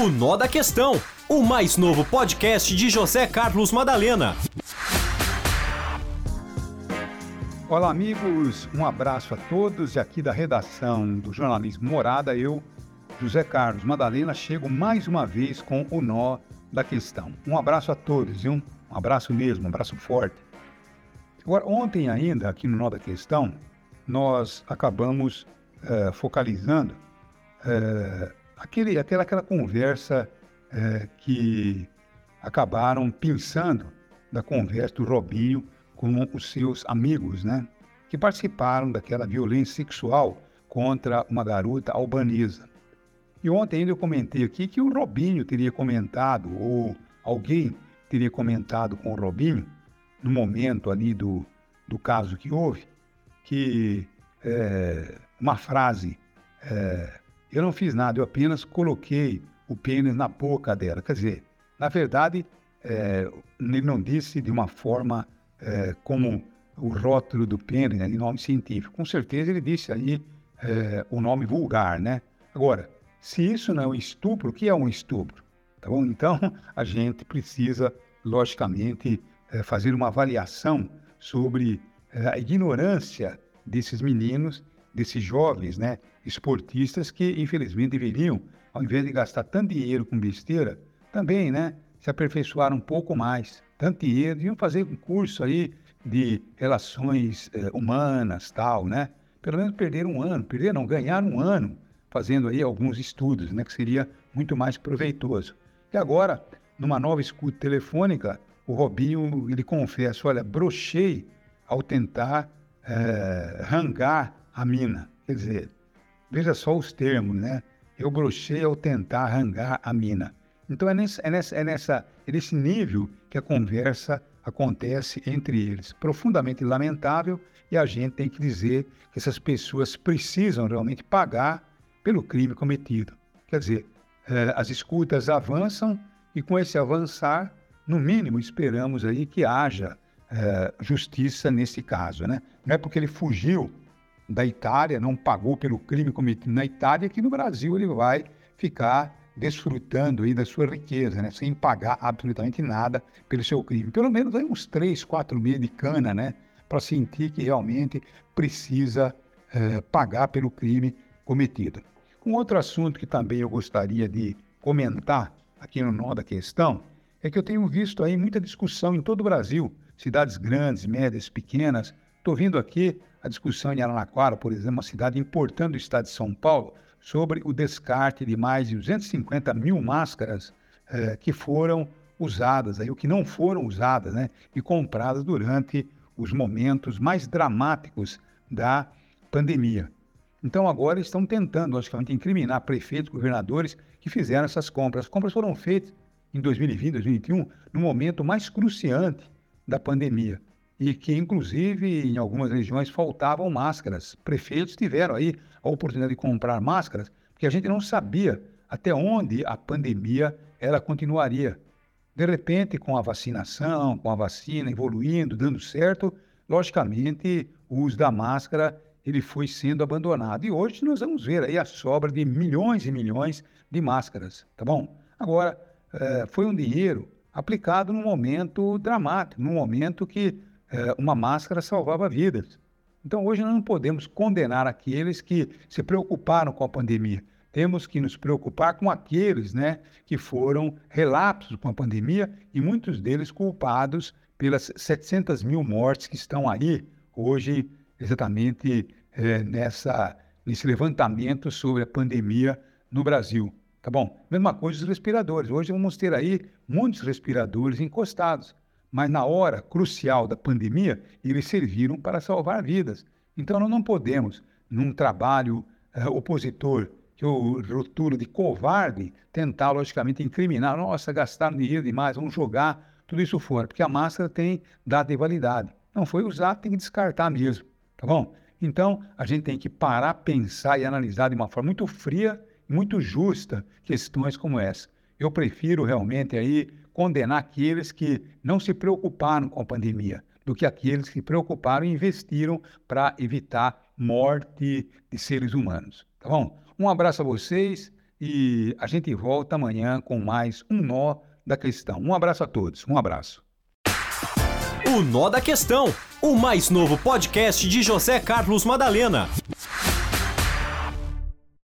O Nó da Questão, o mais novo podcast de José Carlos Madalena. Olá, amigos. Um abraço a todos. E aqui da redação do jornalismo Morada, eu, José Carlos Madalena, chego mais uma vez com o Nó da Questão. Um abraço a todos, viu? Um abraço mesmo, um abraço forte. Agora, ontem ainda, aqui no Nó da Questão, nós acabamos uh, focalizando uh, aquele, aquela, aquela conversa uh, que acabaram pensando da conversa do Robinho com os seus amigos, né? Que participaram daquela violência sexual contra uma garota albanesa. E ontem ainda eu comentei aqui que o Robinho teria comentado, ou alguém teria comentado com o Robinho, no momento ali do, do caso que houve, que é, uma frase, é, eu não fiz nada, eu apenas coloquei o pênis na boca dela. Quer dizer, na verdade, é, ele não disse de uma forma é, como o rótulo do pênis, né, de nome científico. Com certeza ele disse aí é, o nome vulgar, né? Agora, se isso não é um estupro, o que é um estupro? Tá bom? Então, a gente precisa, logicamente, é, fazer uma avaliação sobre é, a ignorância desses meninos, desses jovens, né, esportistas que, infelizmente, deveriam, ao invés de gastar tanto dinheiro com besteira, também, né, se aperfeiçoar um pouco mais. Tanto dinheiro, deviam fazer um curso aí de relações é, humanas, tal, né? Pelo menos perder um ano, perder não, ganhar um ano fazendo aí alguns estudos, né, que seria muito mais proveitoso. E agora, numa nova escuta telefônica, o Robinho, ele confessa, olha, brochei ao tentar é, rangar a mina. Quer dizer, veja só os termos, né? Eu brochei ao tentar rangar a mina. Então é, nesse, é, nessa, é, nessa, é nesse nível que a conversa acontece entre eles. Profundamente lamentável e a gente tem que dizer que essas pessoas precisam realmente pagar pelo crime cometido. Quer dizer, eh, as escutas avançam e com esse avançar, no mínimo, esperamos aí que haja eh, justiça nesse caso, né? Não é porque ele fugiu da Itália, não pagou pelo crime cometido na Itália, que no Brasil ele vai ficar desfrutando aí da sua riqueza, né? Sem pagar absolutamente nada pelo seu crime. Pelo menos aí uns três, quatro meses de cana, né? Para sentir que realmente precisa eh, pagar pelo crime cometido. Um outro assunto que também eu gostaria de comentar aqui no nó da questão é que eu tenho visto aí muita discussão em todo o Brasil, cidades grandes, médias, pequenas. Estou vindo aqui a discussão em Araraquara, por exemplo, uma cidade importante do estado de São Paulo, sobre o descarte de mais de 250 mil máscaras eh, que foram usadas, aí, o que não foram usadas, né, e compradas durante os momentos mais dramáticos da pandemia. Então agora estão tentando, logicamente, incriminar prefeitos, governadores que fizeram essas compras. As compras foram feitas em 2020, 2021, no momento mais cruciante da pandemia. E que, inclusive, em algumas regiões faltavam máscaras. Prefeitos tiveram aí a oportunidade de comprar máscaras, porque a gente não sabia até onde a pandemia ela continuaria. De repente, com a vacinação, com a vacina evoluindo, dando certo, logicamente, o uso da máscara ele foi sendo abandonado. E hoje nós vamos ver aí a sobra de milhões e milhões de máscaras, tá bom? Agora, é, foi um dinheiro aplicado num momento dramático, num momento que uma máscara salvava vidas. Então, hoje nós não podemos condenar aqueles que se preocuparam com a pandemia. Temos que nos preocupar com aqueles né, que foram relapsos com a pandemia e muitos deles culpados pelas 700 mil mortes que estão aí hoje exatamente é, nessa, nesse levantamento sobre a pandemia no Brasil. Tá bom? Mesma coisa os respiradores. Hoje vamos ter aí muitos respiradores encostados, mas na hora crucial da pandemia, eles serviram para salvar vidas. Então nós não podemos, num trabalho é, opositor que eu rotulo de covarde, tentar logicamente incriminar, nossa, gastaram dinheiro demais, vamos jogar tudo isso fora, porque a máscara tem data de validade. Não foi usado, tem que descartar mesmo. Tá bom? Então, a gente tem que parar, pensar e analisar de uma forma muito fria muito justa questões como essa. Eu prefiro realmente aí condenar aqueles que não se preocuparam com a pandemia do que aqueles que se preocuparam e investiram para evitar morte de seres humanos. Tá bom? Um abraço a vocês e a gente volta amanhã com mais um nó da questão. Um abraço a todos, um abraço. O Nó da Questão, o mais novo podcast de José Carlos Madalena.